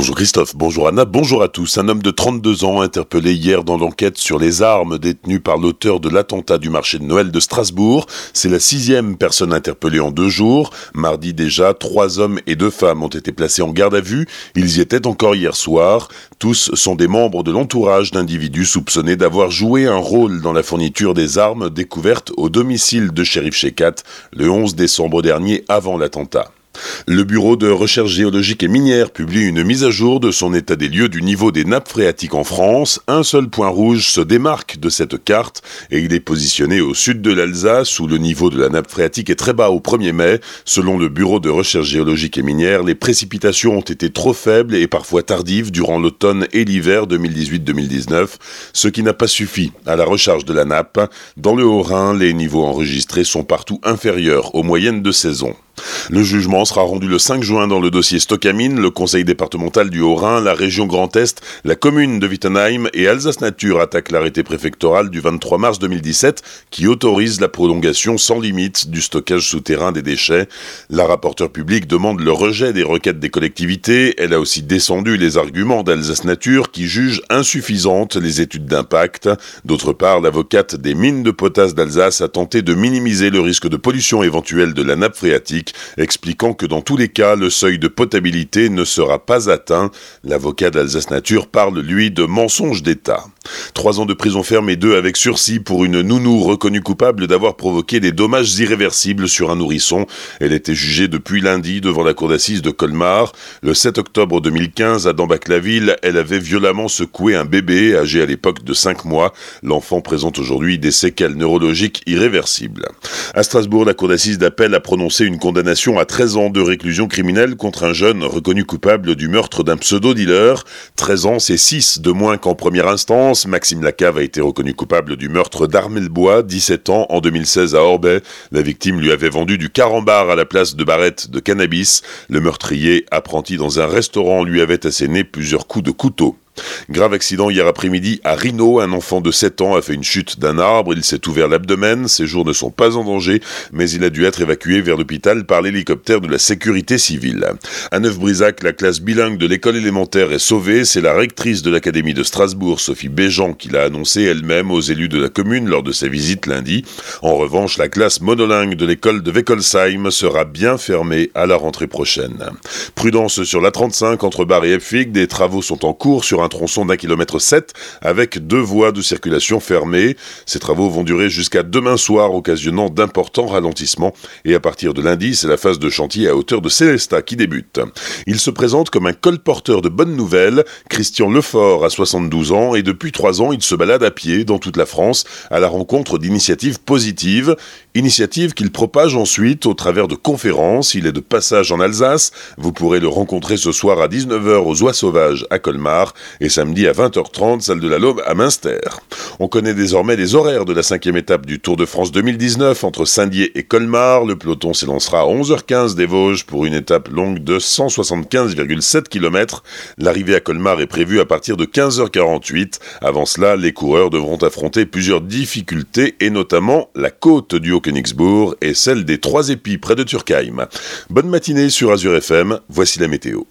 Bonjour Christophe, bonjour Anna, bonjour à tous. Un homme de 32 ans interpellé hier dans l'enquête sur les armes détenues par l'auteur de l'attentat du marché de Noël de Strasbourg. C'est la sixième personne interpellée en deux jours. Mardi déjà, trois hommes et deux femmes ont été placés en garde à vue. Ils y étaient encore hier soir. Tous sont des membres de l'entourage d'individus soupçonnés d'avoir joué un rôle dans la fourniture des armes découvertes au domicile de shérif Shekat le 11 décembre dernier avant l'attentat. Le Bureau de recherche géologique et minière publie une mise à jour de son état des lieux du niveau des nappes phréatiques en France. Un seul point rouge se démarque de cette carte et il est positionné au sud de l'Alsace où le niveau de la nappe phréatique est très bas au 1er mai. Selon le Bureau de recherche géologique et minière, les précipitations ont été trop faibles et parfois tardives durant l'automne et l'hiver 2018-2019, ce qui n'a pas suffi à la recharge de la nappe. Dans le Haut-Rhin, les niveaux enregistrés sont partout inférieurs aux moyennes de saison. Le jugement sera rendu le 5 juin dans le dossier Stockamine, le conseil départemental du Haut-Rhin, la région Grand Est, la commune de Wittenheim et Alsace Nature attaquent l'arrêté préfectoral du 23 mars 2017 qui autorise la prolongation sans limite du stockage souterrain des déchets. La rapporteure publique demande le rejet des requêtes des collectivités. Elle a aussi descendu les arguments d'Alsace Nature qui jugent insuffisantes les études d'impact. D'autre part, l'avocate des mines de potasse d'Alsace a tenté de minimiser le risque de pollution éventuelle de la nappe phréatique expliquant que dans tous les cas, le seuil de potabilité ne sera pas atteint. L'avocat d'Alsace Nature parle, lui, de mensonge d'État. Trois ans de prison ferme et deux avec sursis pour une nounou reconnue coupable d'avoir provoqué des dommages irréversibles sur un nourrisson. Elle était jugée depuis lundi devant la cour d'assises de Colmar. Le 7 octobre 2015, à Dambac-la-Ville, elle avait violemment secoué un bébé âgé à l'époque de 5 mois. L'enfant présente aujourd'hui des séquelles neurologiques irréversibles. À Strasbourg, la cour d'assises d'appel a prononcé une condamnation à 13 ans de réclusion criminelle contre un jeune reconnu coupable du meurtre d'un pseudo-dealer. 13 ans, c'est 6 de moins qu'en première instance. Maxime Lacave a été reconnu coupable du meurtre d'Armelbois, 17 ans, en 2016 à Orbay. La victime lui avait vendu du carambar à la place de barrettes de cannabis. Le meurtrier, apprenti dans un restaurant, lui avait asséné plusieurs coups de couteau. Grave accident hier après-midi à Rhino. Un enfant de 7 ans a fait une chute d'un arbre. Il s'est ouvert l'abdomen. Ses jours ne sont pas en danger, mais il a dû être évacué vers l'hôpital par l'hélicoptère de la sécurité civile. À Neuf-Brisac, la classe bilingue de l'école élémentaire est sauvée. C'est la rectrice de l'académie de Strasbourg, Sophie Béjean, qui l'a annoncé elle-même aux élus de la commune lors de sa visite lundi. En revanche, la classe monolingue de l'école de Weckelsheim sera bien fermée à la rentrée prochaine. Prudence sur la 35 entre Bar et Epfig. Des travaux sont en cours sur un tronçon d'un kilomètre sept avec deux voies de circulation fermées. Ces travaux vont durer jusqu'à demain soir, occasionnant d'importants ralentissements. Et à partir de lundi, c'est la phase de chantier à hauteur de Célestat qui débute. Il se présente comme un colporteur de bonnes nouvelles. Christian Lefort a 72 ans et depuis trois ans, il se balade à pied dans toute la France à la rencontre d'initiatives positives. Initiatives qu'il propage ensuite au travers de conférences. Il est de passage en Alsace. Vous pourrez le rencontrer ce soir à 19h aux Oies Sauvages à Colmar et samedi à 20h30, salle de la Lobe à Münster. On connaît désormais les horaires de la cinquième étape du Tour de France 2019 entre Saint-Dié et Colmar. Le peloton s'élancera à 11h15 des Vosges pour une étape longue de 175,7 km. L'arrivée à Colmar est prévue à partir de 15h48. Avant cela, les coureurs devront affronter plusieurs difficultés et notamment la côte du Haut-Königsbourg et celle des Trois Épis près de Turkheim. Bonne matinée sur Azure FM, voici la météo.